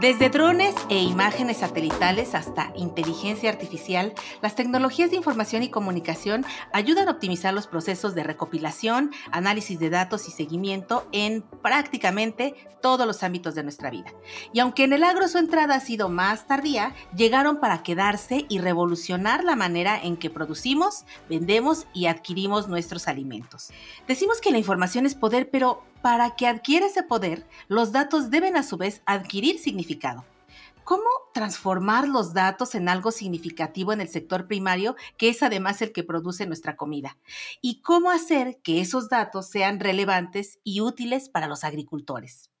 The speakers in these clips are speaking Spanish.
Desde drones e imágenes satelitales hasta inteligencia artificial, las tecnologías de información y comunicación ayudan a optimizar los procesos de recopilación, análisis de datos y seguimiento en prácticamente todos los ámbitos de nuestra vida. Y aunque en el agro su entrada ha sido más tardía, llegaron para quedarse y revolucionar la manera en que producimos, vendemos y adquirimos nuestros alimentos. Decimos que la información es poder, pero para que adquiera ese poder, los datos deben a su vez adquirir significado. ¿Cómo transformar los datos en algo significativo en el sector primario, que es además el que produce nuestra comida? ¿Y cómo hacer que esos datos sean relevantes y útiles para los agricultores?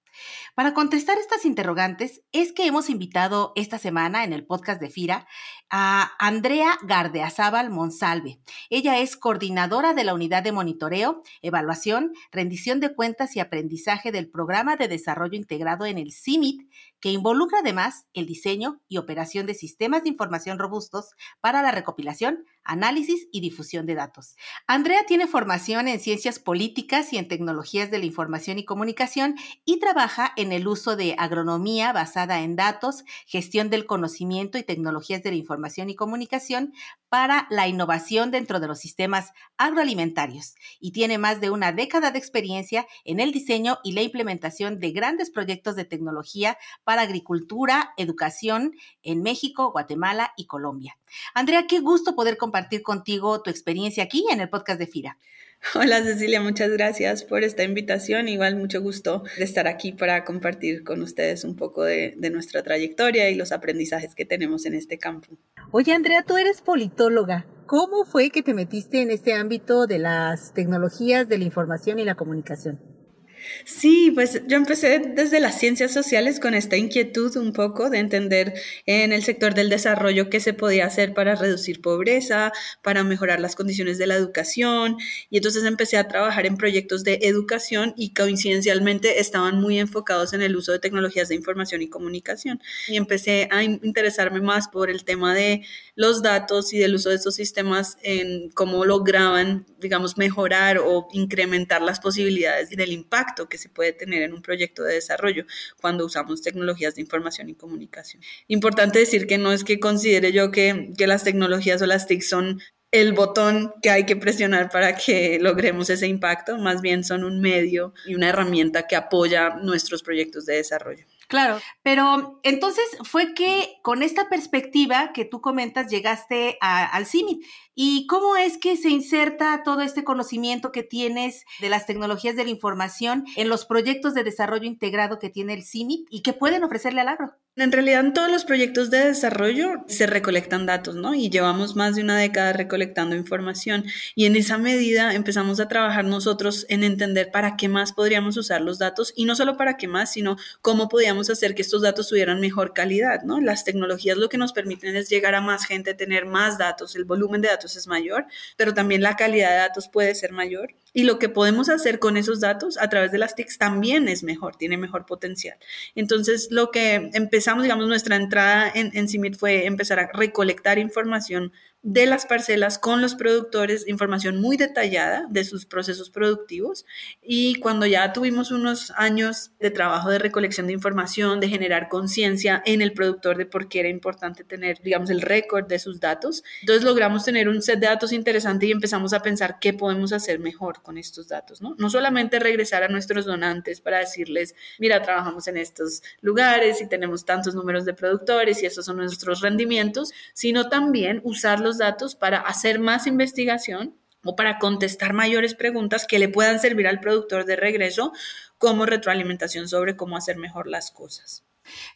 Para contestar estas interrogantes es que hemos invitado esta semana en el podcast de FIRA a Andrea Gardeazábal Monsalve. Ella es coordinadora de la unidad de monitoreo, evaluación, rendición de cuentas y aprendizaje del programa de desarrollo integrado en el CIMIT, que involucra además el diseño y operación de sistemas de información robustos para la recopilación, análisis y difusión de datos. Andrea tiene formación en ciencias políticas y en tecnologías de la información y comunicación y trabaja en el uso de agronomía basada en datos, gestión del conocimiento y tecnologías de la información y comunicación para la innovación dentro de los sistemas agroalimentarios y tiene más de una década de experiencia en el diseño y la implementación de grandes proyectos de tecnología para agricultura, educación en México, Guatemala y Colombia. Andrea, qué gusto poder compartir contigo tu experiencia aquí en el podcast de FIRA. Hola Cecilia, muchas gracias por esta invitación. Igual mucho gusto de estar aquí para compartir con ustedes un poco de, de, nuestra trayectoria y los aprendizajes que tenemos en este campo. Oye Andrea, tú eres politóloga. ¿Cómo fue que te metiste en este ámbito de las tecnologías de la información y la comunicación? Sí, pues yo empecé desde las ciencias sociales con esta inquietud un poco de entender en el sector del desarrollo qué se podía hacer para reducir pobreza, para mejorar las condiciones de la educación. Y entonces empecé a trabajar en proyectos de educación y coincidencialmente estaban muy enfocados en el uso de tecnologías de información y comunicación. Y empecé a interesarme más por el tema de los datos y del uso de estos sistemas en cómo lograban, digamos, mejorar o incrementar las posibilidades del impacto que se puede tener en un proyecto de desarrollo cuando usamos tecnologías de información y comunicación. Importante decir que no es que considere yo que, que las tecnologías o las TIC son el botón que hay que presionar para que logremos ese impacto, más bien son un medio y una herramienta que apoya nuestros proyectos de desarrollo. Claro, pero entonces fue que con esta perspectiva que tú comentas llegaste al CIMIT. ¿Y cómo es que se inserta todo este conocimiento que tienes de las tecnologías de la información en los proyectos de desarrollo integrado que tiene el CIMIT y que pueden ofrecerle al agro? En realidad, en todos los proyectos de desarrollo se recolectan datos, ¿no? Y llevamos más de una década recolectando información. Y en esa medida empezamos a trabajar nosotros en entender para qué más podríamos usar los datos y no solo para qué más, sino cómo podíamos hacer que estos datos tuvieran mejor calidad, ¿no? Las tecnologías lo que nos permiten es llegar a más gente, tener más datos, el volumen de datos es mayor, pero también la calidad de datos puede ser mayor. Y lo que podemos hacer con esos datos a través de las TICs también es mejor, tiene mejor potencial. Entonces, lo que empezamos, digamos, nuestra entrada en, en CIMIT fue empezar a recolectar información de las parcelas con los productores, información muy detallada de sus procesos productivos. Y cuando ya tuvimos unos años de trabajo de recolección de información, de generar conciencia en el productor de por qué era importante tener, digamos, el récord de sus datos, entonces logramos tener un set de datos interesante y empezamos a pensar qué podemos hacer mejor con estos datos, ¿no? No solamente regresar a nuestros donantes para decirles, mira, trabajamos en estos lugares y tenemos tantos números de productores y esos son nuestros rendimientos, sino también usarlos datos para hacer más investigación o para contestar mayores preguntas que le puedan servir al productor de regreso como retroalimentación sobre cómo hacer mejor las cosas.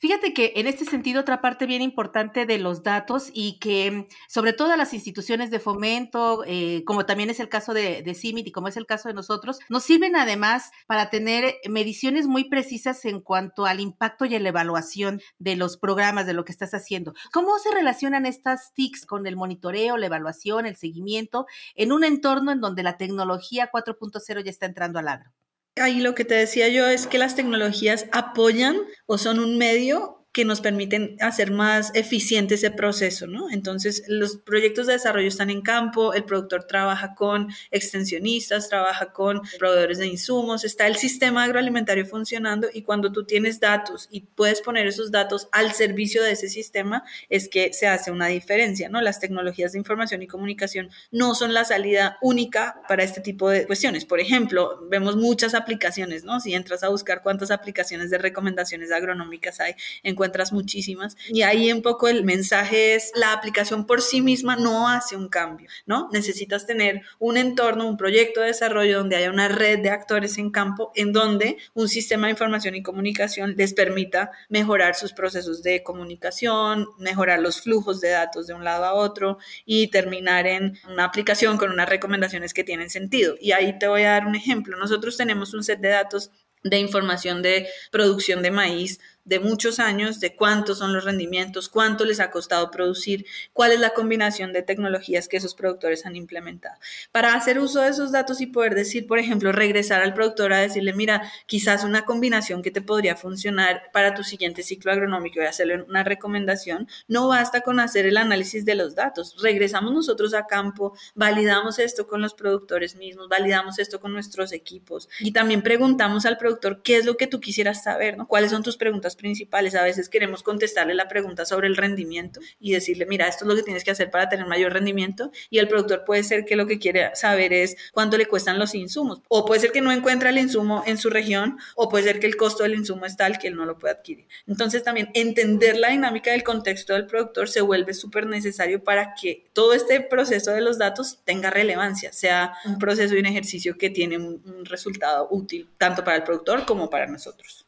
Fíjate que en este sentido, otra parte bien importante de los datos y que sobre todo las instituciones de fomento, eh, como también es el caso de, CIMIT y como es el caso de nosotros, nos sirven además para tener mediciones muy precisas en cuanto al impacto y a la evaluación de los programas, de lo que estás haciendo. ¿Cómo se relacionan estas TICs con el monitoreo, la evaluación, el seguimiento en un entorno en donde la tecnología 4.0 ya está entrando al agro? Ahí lo que te decía yo es que las tecnologías apoyan o son un medio que nos permiten hacer más eficiente ese proceso, ¿no? Entonces, los proyectos de desarrollo están en campo, el productor trabaja con extensionistas, trabaja con proveedores de insumos, está el sistema agroalimentario funcionando y cuando tú tienes datos y puedes poner esos datos al servicio de ese sistema, es que se hace una diferencia, ¿no? Las tecnologías de información y comunicación no son la salida única para este tipo de cuestiones. Por ejemplo, vemos muchas aplicaciones, ¿no? Si entras a buscar cuántas aplicaciones de recomendaciones agronómicas hay en encuentras muchísimas. Y ahí un poco el mensaje es, la aplicación por sí misma no hace un cambio, ¿no? Necesitas tener un entorno, un proyecto de desarrollo donde haya una red de actores en campo, en donde un sistema de información y comunicación les permita mejorar sus procesos de comunicación, mejorar los flujos de datos de un lado a otro y terminar en una aplicación con unas recomendaciones que tienen sentido. Y ahí te voy a dar un ejemplo. Nosotros tenemos un set de datos de información de producción de maíz de muchos años de cuántos son los rendimientos, cuánto les ha costado producir, cuál es la combinación de tecnologías que esos productores han implementado. Para hacer uso de esos datos y poder decir, por ejemplo, regresar al productor a decirle, mira, quizás una combinación que te podría funcionar para tu siguiente ciclo agronómico y hacerle una recomendación, no basta con hacer el análisis de los datos. Regresamos nosotros a campo, validamos esto con los productores mismos, validamos esto con nuestros equipos y también preguntamos al productor qué es lo que tú quisieras saber, ¿no? ¿Cuáles son tus preguntas principales. A veces queremos contestarle la pregunta sobre el rendimiento y decirle, mira, esto es lo que tienes que hacer para tener mayor rendimiento. Y el productor puede ser que lo que quiere saber es cuánto le cuestan los insumos. O puede ser que no encuentra el insumo en su región o puede ser que el costo del insumo es tal que él no lo puede adquirir. Entonces también entender la dinámica del contexto del productor se vuelve súper necesario para que todo este proceso de los datos tenga relevancia, sea un proceso y un ejercicio que tiene un resultado útil tanto para el productor como para nosotros.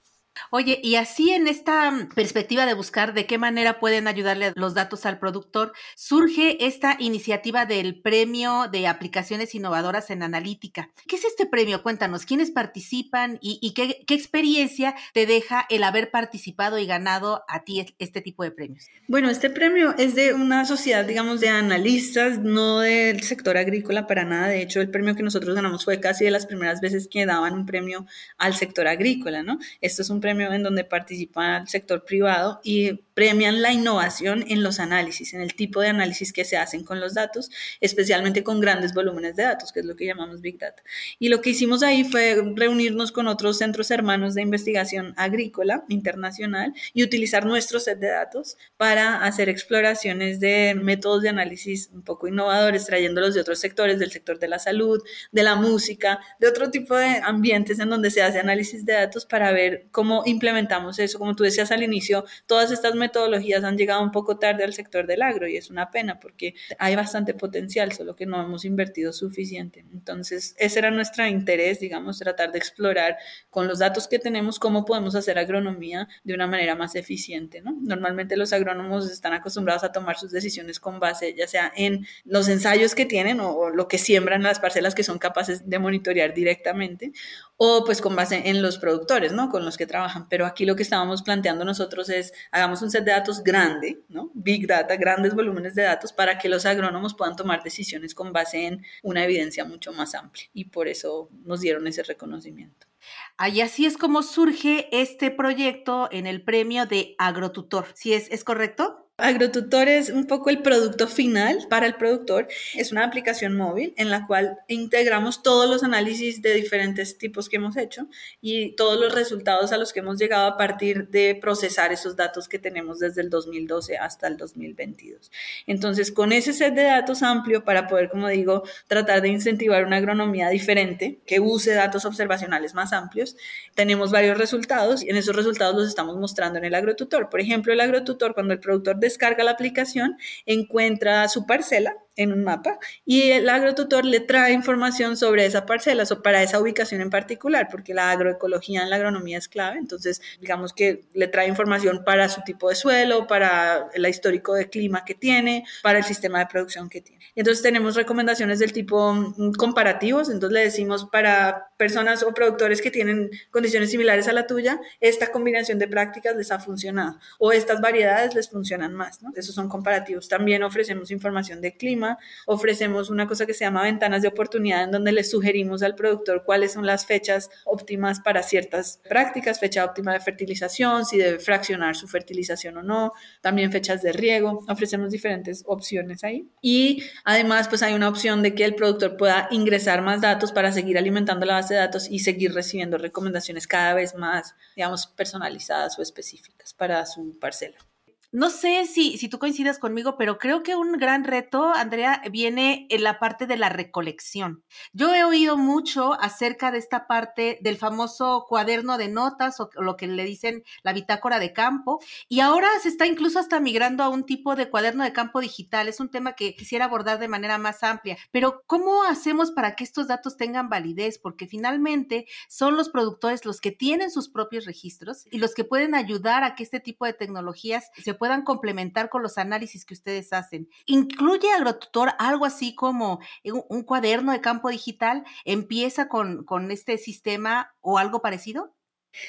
Oye, y así en esta mm, perspectiva de buscar de qué manera pueden ayudarle los datos al productor, surge esta iniciativa del Premio de Aplicaciones Innovadoras en Analítica. ¿Qué es este premio? Cuéntanos, ¿quiénes participan y, qué, qué, experiencia te deja el haber participado y ganado a ti este tipo de premios? Bueno, este premio es de una sociedad, digamos, de analistas, no del sector agrícola para nada. De hecho, el premio que nosotros ganamos fue casi de las primeras veces que daban un premio al sector agrícola, ¿no? Esto es un premio en donde participa el sector privado y premian la innovación en los análisis, en el tipo de análisis que se hacen con los datos, especialmente con grandes volúmenes de datos, que es lo que llamamos Big Data. Y lo que hicimos ahí fue reunirnos con otros centros hermanos de investigación agrícola internacional y utilizar nuestro set de datos para hacer exploraciones de métodos de análisis un poco innovadores, trayéndolos de otros sectores, del sector de la salud, de la música, de otro tipo de ambientes en donde se hace análisis de datos para ver cómo implementamos eso. Como tú decías al inicio, todas estas metodologías han llegado un poco tarde al sector del agro y es una pena porque hay bastante potencial, solo que no hemos invertido suficiente. Entonces, ese era nuestro interés, digamos, tratar de explorar con los datos que tenemos cómo podemos hacer agronomía de una manera más eficiente. ¿no? Normalmente los agrónomos están acostumbrados a tomar sus decisiones con base ya sea en los ensayos que tienen o, o lo que siembran las parcelas que son capaces de monitorear directamente o pues con base en los productores, ¿no? Con los que trabajan pero aquí lo que estábamos planteando nosotros es, hagamos un de datos grande, ¿no? Big data, grandes volúmenes de datos para que los agrónomos puedan tomar decisiones con base en una evidencia mucho más amplia. Y por eso nos dieron ese reconocimiento. Y así es como surge este proyecto en el premio de Agrotutor. ¿Sí es, es correcto? Agrotutor es un poco el producto final para el productor. Es una aplicación móvil en la cual integramos todos los análisis de diferentes tipos que hemos hecho y todos los resultados a los que hemos llegado a partir de procesar esos datos que tenemos desde el 2012 hasta el 2022. Entonces, con ese set de datos amplio para poder, como digo, tratar de incentivar una agronomía diferente que use datos observacionales más amplios, tenemos varios resultados y en esos resultados los estamos mostrando en el agrotutor. Por ejemplo, el agrotutor, cuando el productor descarga la aplicación, encuentra su parcela en un mapa y el agrotutor le trae información sobre esa parcela o para esa ubicación en particular, porque la agroecología en la agronomía es clave, entonces digamos que le trae información para su tipo de suelo, para el histórico de clima que tiene, para el sistema de producción que tiene. Entonces tenemos recomendaciones del tipo mm, comparativos, entonces le decimos para personas o productores que tienen condiciones similares a la tuya, esta combinación de prácticas les ha funcionado o estas variedades les funcionan más, ¿no? Esos son comparativos. También ofrecemos información de clima Ofrecemos una cosa que se llama ventanas de oportunidad en donde le sugerimos al productor cuáles son las fechas óptimas para ciertas prácticas, fecha óptima de fertilización, si debe fraccionar su fertilización o no, también fechas de riego. Ofrecemos diferentes opciones ahí. Y además, pues hay una opción de que el productor pueda ingresar más datos para seguir alimentando la base de datos y seguir recibiendo recomendaciones cada vez más, digamos, personalizadas o específicas para su parcela. No sé si, si tú coincidas conmigo, pero creo que un gran reto, Andrea, viene en la parte de la recolección. Yo he oído mucho acerca de esta parte del famoso cuaderno de notas o lo que le dicen la bitácora de campo, y ahora se está incluso hasta migrando a un tipo de cuaderno de campo digital. Es un tema que quisiera abordar de manera más amplia, pero ¿cómo hacemos para que estos datos tengan validez? Porque finalmente son los productores los que tienen sus propios registros y los que pueden ayudar a que este tipo de tecnologías se puedan complementar con los análisis que ustedes hacen. ¿Incluye AgroTutor algo así como un, cuaderno de campo digital? ¿Empieza con, con este sistema o algo parecido?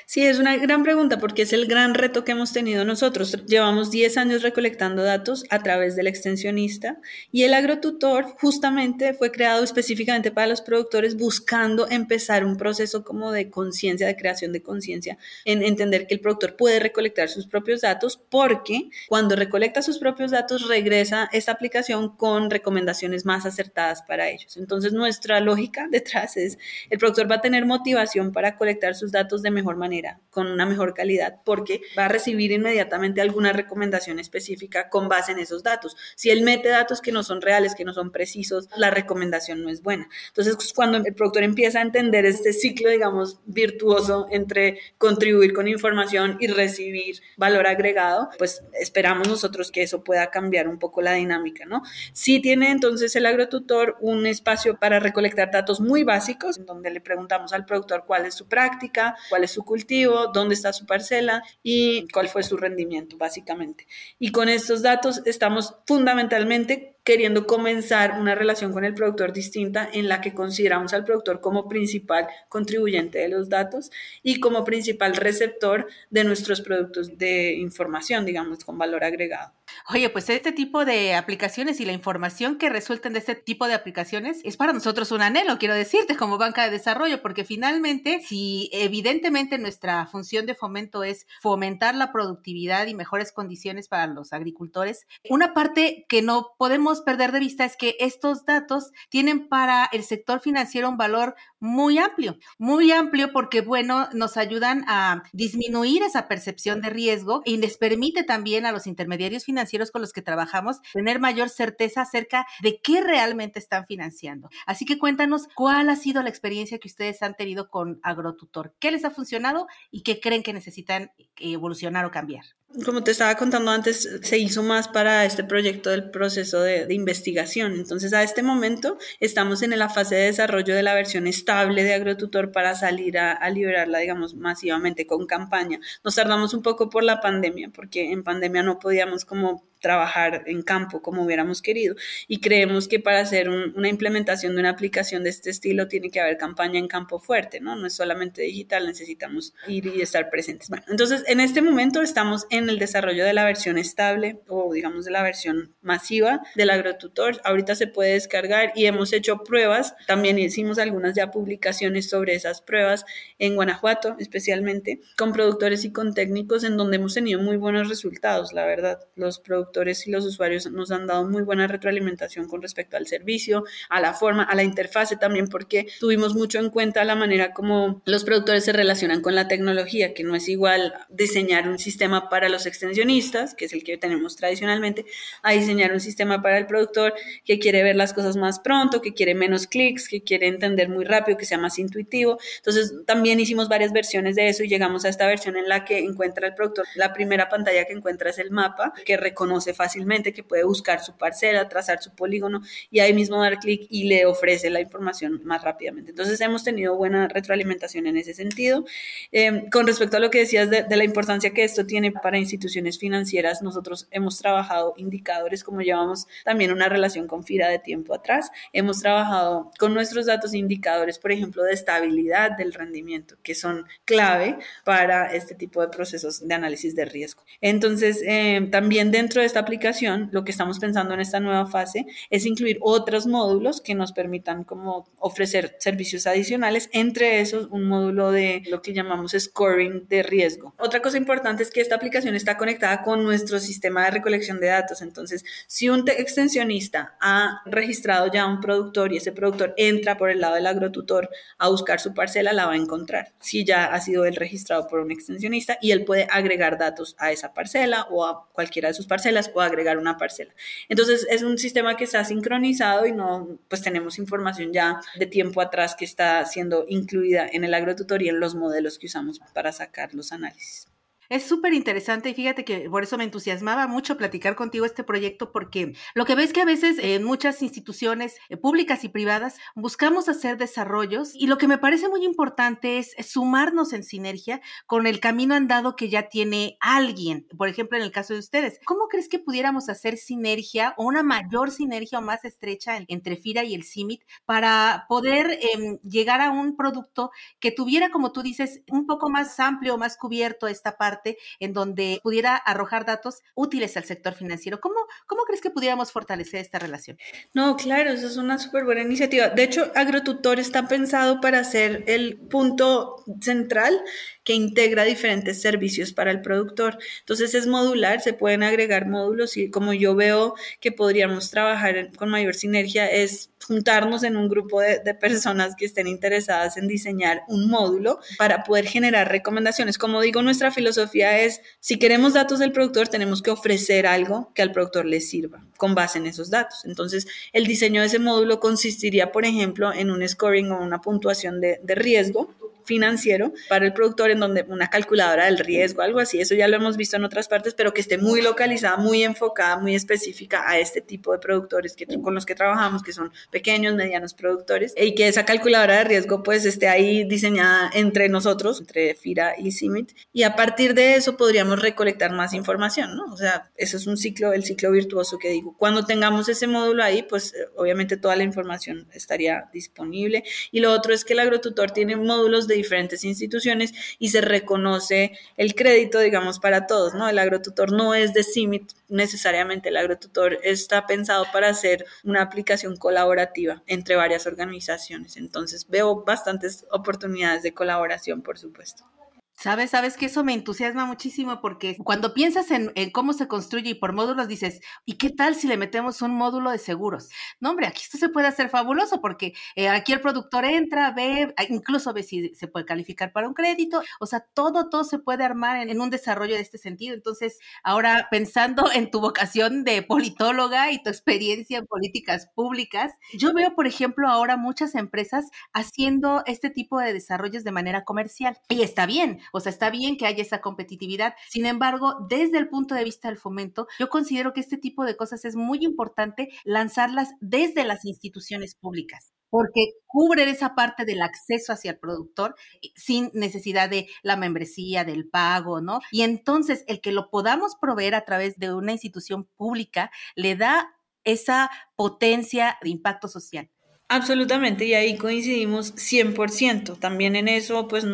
Sí, es una gran pregunta porque es el gran reto que hemos tenido nosotros. Llevamos 10 años recolectando datos a través del extensionista y el agrotutor justamente fue creado específicamente para los productores buscando empezar un proceso como de conciencia, de creación de conciencia, en entender que el productor puede recolectar sus propios datos porque cuando recolecta sus propios datos regresa esta aplicación con recomendaciones más acertadas para ellos. Entonces nuestra lógica detrás es el productor va a tener motivación para colectar sus datos de mejor manera, con una mejor calidad, porque va a recibir inmediatamente alguna recomendación específica con base en esos datos. Si él mete datos que no son reales, que no son precisos, la recomendación no es buena. Entonces, cuando el productor empieza a entender este ciclo, digamos, virtuoso entre contribuir con información y recibir valor agregado, pues esperamos nosotros que eso pueda cambiar un poco la dinámica, ¿no? Si tiene entonces el agrotutor un espacio para recolectar datos muy básicos, en donde le preguntamos al productor cuál es su práctica, cuál es su cultivo, dónde está su parcela y cuál fue su rendimiento, básicamente. Y con estos datos estamos fundamentalmente queriendo comenzar una relación con el productor distinta en la que consideramos al productor como principal contribuyente de los datos y como principal receptor de nuestros productos de información, digamos, con valor agregado. Oye, pues este tipo de aplicaciones y la información que resulten de este tipo de aplicaciones es para nosotros un anhelo, quiero decirte, como banca de desarrollo, porque finalmente, si evidentemente nuestra función de fomento es fomentar la productividad y mejores condiciones para los agricultores, una parte que no podemos perder de vista es que estos datos tienen para el sector financiero un valor muy amplio, muy amplio porque, bueno, nos ayudan a disminuir esa percepción de riesgo y les permite también a los intermediarios financieros con los que trabajamos tener mayor certeza acerca de qué realmente están financiando. Así que cuéntanos cuál ha sido la experiencia que ustedes han tenido con AgroTutor, qué les ha funcionado y qué creen que necesitan evolucionar o cambiar. Como te estaba contando antes, se hizo más para este proyecto del proceso de, investigación. Entonces, a este momento estamos en la fase de desarrollo de la versión estable de AgroTutor para salir a, a, liberarla, digamos, masivamente con campaña. Nos tardamos un poco por la pandemia, porque en pandemia no podíamos como trabajar en campo como hubiéramos querido y creemos que para hacer una implementación de una aplicación de este estilo tiene que haber campaña en campo fuerte, ¿no? No es solamente digital, necesitamos ir y estar presentes. Bueno, entonces en este momento estamos en el desarrollo de la versión estable o digamos de la versión masiva del agrotutor. Ahorita se puede descargar y hemos hecho pruebas, también hicimos algunas ya publicaciones sobre esas pruebas en Guanajuato especialmente, con productores y con técnicos en donde hemos tenido muy buenos resultados, la verdad. Los productores y los usuarios nos han dado muy buena retroalimentación con respecto al servicio, a la forma, a la interfase también, porque tuvimos mucho en cuenta la manera como los productores se relacionan con la tecnología, que no es igual diseñar un sistema para los extensionistas, que es el que tenemos tradicionalmente, a diseñar un sistema para el productor que quiere ver las cosas más pronto, que quiere menos clics, que quiere entender muy rápido, que sea más intuitivo. Entonces, también hicimos varias versiones de eso y llegamos a esta versión en la que encuentra el productor, la primera pantalla que encuentra es el mapa, que reconoce fácilmente, que puede buscar su parcela, trazar su polígono y ahí mismo dar clic y le ofrece la información más rápidamente. Entonces hemos tenido buena retroalimentación en ese sentido. Em, con respecto a lo que decías de, de, la importancia que esto tiene para instituciones financieras, nosotros hemos trabajado indicadores como llevamos también una relación con FIRA de tiempo atrás. Hemos trabajado con nuestros datos indicadores, por ejemplo, de estabilidad del rendimiento, que son clave para este tipo de procesos de análisis de riesgo. Entonces, em, también dentro de esta aplicación, lo que estamos pensando en esta nueva fase es incluir otros módulos que nos permitan como ofrecer servicios adicionales, entre esos un módulo de lo que llamamos scoring de riesgo. Otra cosa importante es que esta aplicación está conectada con nuestro sistema de recolección de datos. Entonces, si un extensionista ha registrado ya un productor y ese productor entra por el lado del agrotutor a buscar su parcela, la va a encontrar. Si ya ha sido él registrado por un extensionista y él puede agregar datos a esa parcela o a cualquiera de sus parcelas o agregar una parcela. Entonces, es un sistema que está sincronizado y no, pues tenemos información ya de tiempo atrás que está siendo incluida en el agrotutor y en los modelos que usamos para sacar los análisis. Es súper interesante y fíjate que por eso me entusiasmaba mucho platicar contigo este proyecto porque lo que ves que a veces en muchas instituciones eh, públicas y privadas buscamos hacer desarrollos y lo que me parece muy importante es sumarnos en sinergia con el camino andado que ya tiene alguien. Por ejemplo, en el caso de ustedes, ¿cómo crees que pudiéramos hacer sinergia o una mayor sinergia o más estrecha entre FIRA y el CIMIT para poder em, llegar a un producto que tuviera, como tú dices, un poco más amplio, más cubierto esta parte? En donde pudiera arrojar datos útiles al sector financiero. ¿Cómo, cómo crees que pudiéramos fortalecer esta relación? No, claro, eso es una súper buena iniciativa. De hecho, AgroTutor está pensado para ser el punto central que integra diferentes servicios para el productor. Entonces es modular, se pueden agregar módulos y como yo veo que podríamos trabajar con mayor sinergia es juntarnos en un grupo de, personas que estén interesadas en diseñar un módulo para poder generar recomendaciones. Como digo, nuestra filosofía es, si queremos datos del productor, tenemos que ofrecer algo que al productor le sirva con base en esos datos. Entonces, el diseño de ese módulo consistiría, por ejemplo, en un scoring o una puntuación de riesgo financiero para el productor en donde una calculadora del riesgo, algo así, eso ya lo hemos visto en otras partes, pero que esté muy localizada, muy enfocada, muy específica a este tipo de productores que, con los que trabajamos, que son pequeños, medianos productores, y que esa calculadora de riesgo pues esté ahí diseñada entre nosotros, entre FIRA y CIMIT, y a partir de eso podríamos recolectar más información, ¿no? O sea, eso es un ciclo, el ciclo virtuoso que digo. Cuando tengamos ese módulo ahí, pues eh, obviamente toda la información estaría disponible. Y lo otro es que el agrotutor tiene módulos de diferentes instituciones y se reconoce el crédito, digamos, para todos, ¿no? El agrotutor no es de CIMIT necesariamente, el agrotutor está pensado para hacer una aplicación colaborativa entre varias organizaciones. Entonces veo bastantes oportunidades de colaboración, por supuesto. Sabes, sabes que eso me entusiasma muchísimo porque cuando piensas en, cómo se construye y por módulos dices, ¿y qué tal si le metemos un módulo de seguros? No, hombre, aquí esto se puede hacer fabuloso porque eh, aquí el productor entra, ve, incluso ve si se puede calificar para un crédito, o sea, todo, todo se puede armar en, en un desarrollo de este sentido. Entonces, ahora pensando en tu vocación de politóloga y tu experiencia en políticas públicas, yo veo, por ejemplo, ahora muchas empresas haciendo este tipo de desarrollos de manera comercial. Y está bien o sea, está bien que haya esa competitividad. Sin embargo, desde el punto de vista del fomento, yo considero que este tipo de cosas es muy importante lanzarlas desde las instituciones públicas porque cubren esa parte del acceso hacia el productor eh, sin necesidad de la membresía, del pago, ¿no? Y entonces el que lo podamos proveer a través de una institución pública le da esa potencia de impacto social. Absolutamente, y ahí coincidimos 100%. También en eso, pues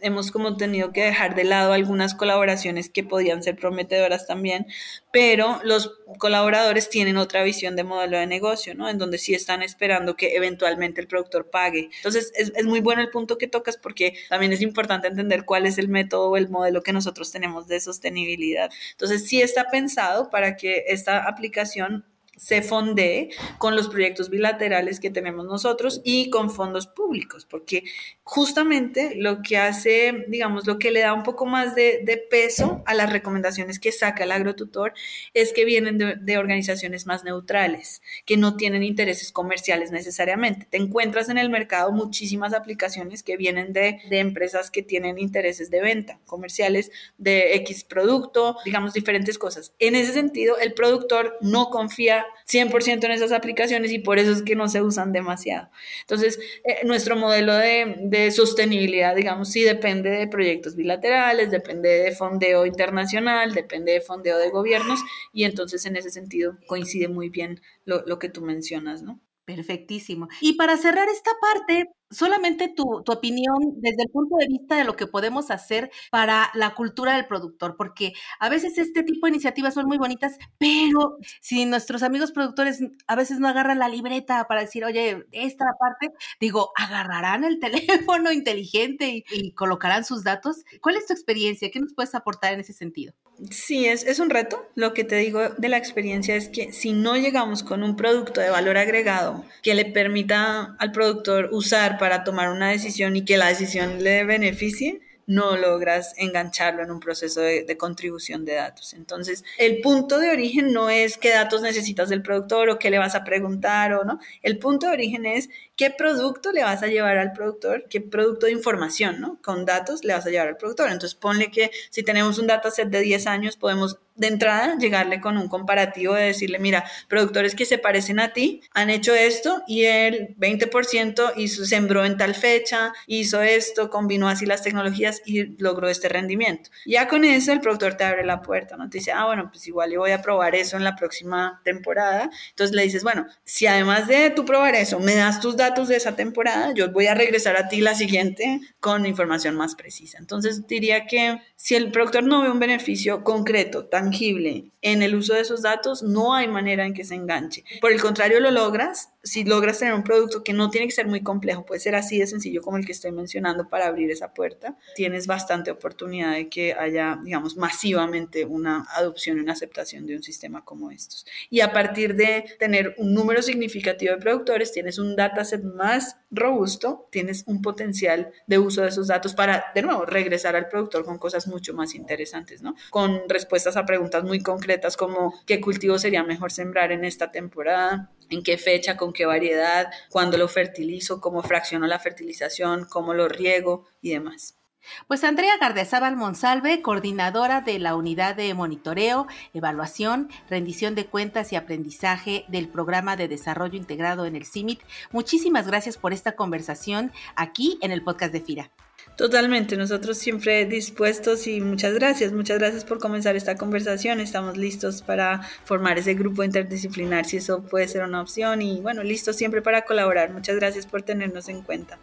hemos como tenido que dejar de lado algunas colaboraciones que podían ser prometedoras también, pero los colaboradores tienen otra visión de modelo de negocio, ¿no? En donde sí están esperando que eventualmente el productor pague. Entonces, es, es muy bueno el punto que tocas porque también es importante entender cuál es el método o el modelo que nosotros tenemos de sostenibilidad. Entonces, sí está pensado para que esta aplicación se fondee con los proyectos bilaterales que tenemos nosotros y con fondos públicos, porque justamente lo que hace, digamos, lo que le da un poco más de, peso a las recomendaciones que saca el agrotutor es que vienen de, organizaciones más neutrales, que no tienen intereses comerciales necesariamente. Te encuentras en el mercado muchísimas aplicaciones que vienen de, de empresas que tienen intereses de venta comerciales de X producto, digamos, diferentes cosas. En ese sentido, el productor no confía 100% en esas aplicaciones y por eso es que no se usan demasiado. Entonces, eh, nuestro modelo de, de, sostenibilidad, digamos, sí depende de proyectos bilaterales, depende de fondeo internacional, depende de fondeo de gobiernos y entonces en ese sentido coincide muy bien lo, lo que tú mencionas, ¿no? Perfectísimo. Y para cerrar esta parte, solamente tu, tu, opinión desde el punto de vista de lo que podemos hacer para la cultura del productor, porque a veces este tipo de iniciativas son muy bonitas, pero si nuestros amigos productores a veces no agarran la libreta para decir, oye, esta parte, digo, agarrarán el teléfono inteligente y, colocarán sus datos. ¿Cuál es tu experiencia? ¿Qué nos puedes aportar en ese sentido? Sí, es, es un reto. Lo que te digo de la experiencia es que si no llegamos con un producto de valor agregado que le permita al productor usar para tomar una decisión y que la decisión le beneficie, no logras engancharlo en un proceso de, contribución de datos. Entonces, el punto de origen no es qué datos necesitas del productor o qué le vas a preguntar o no. El punto de origen es qué producto le vas a llevar al productor, qué producto de información, ¿no? Con datos le vas a llevar al productor. Entonces, ponle que si tenemos un dataset de 10 años, podemos de entrada llegarle con un comparativo de decirle, mira, productores que se parecen a ti han hecho esto y el 20% hizo, sembró en tal fecha, hizo esto, combinó así las tecnologías y logró este rendimiento. Ya con eso el productor te abre la puerta, ¿no? Te dice, ah, bueno, pues igual yo voy a probar eso en la próxima temporada. Entonces le dices, bueno, si además de tú probar eso, me das tus datos de esa temporada, yo voy a regresar a ti la siguiente con información más precisa. Entonces diría que si el productor no ve un beneficio concreto, tan tangible en el uso de esos datos, no hay manera en que se enganche. Por el contrario, lo logras si logras tener un producto que no tiene que ser muy complejo, puede ser así de sencillo como el que estoy mencionando para abrir esa puerta, tienes bastante oportunidad de que haya, digamos, masivamente una adopción y una aceptación de un sistema como estos. Y a partir de tener un número significativo de productores, tienes un dataset más robusto, tienes un potencial de uso de esos datos para, de nuevo, regresar al productor con cosas mucho más interesantes, ¿no? Con respuestas a preguntas muy concretas como qué cultivo sería mejor sembrar en esta temporada, en qué fecha, con qué variedad, cuándo lo fertilizo, cómo fracciono la fertilización, cómo lo riego y demás. Pues Andrea Gardezábal Monsalve, coordinadora de la unidad de monitoreo, evaluación, rendición de cuentas y aprendizaje del programa de desarrollo integrado en el CIMIT, muchísimas gracias por esta conversación aquí en el podcast de FIRA. Totalmente, nosotros siempre dispuestos y muchas gracias, muchas gracias por comenzar esta conversación. Estamos listos para formar ese grupo interdisciplinar, si eso puede ser una opción y bueno, listos siempre para colaborar. Muchas gracias por tenernos en cuenta.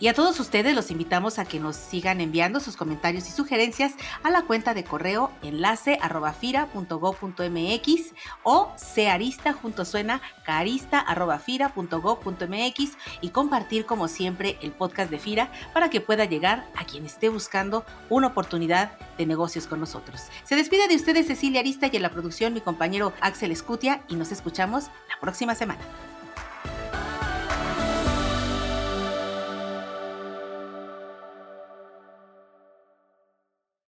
Y a todos ustedes los invitamos a que nos sigan enviando sus comentarios y sugerencias a la cuenta de correo enlace arroba fira.go.mx o searista junto suena carista arroba fira.go.mx y compartir como siempre el podcast de Fira para que pueda llegar a quien esté buscando una oportunidad de negocios con nosotros. Se despide de ustedes Cecilia Arista y en la producción mi compañero Axel Escutia y nos escuchamos la próxima semana.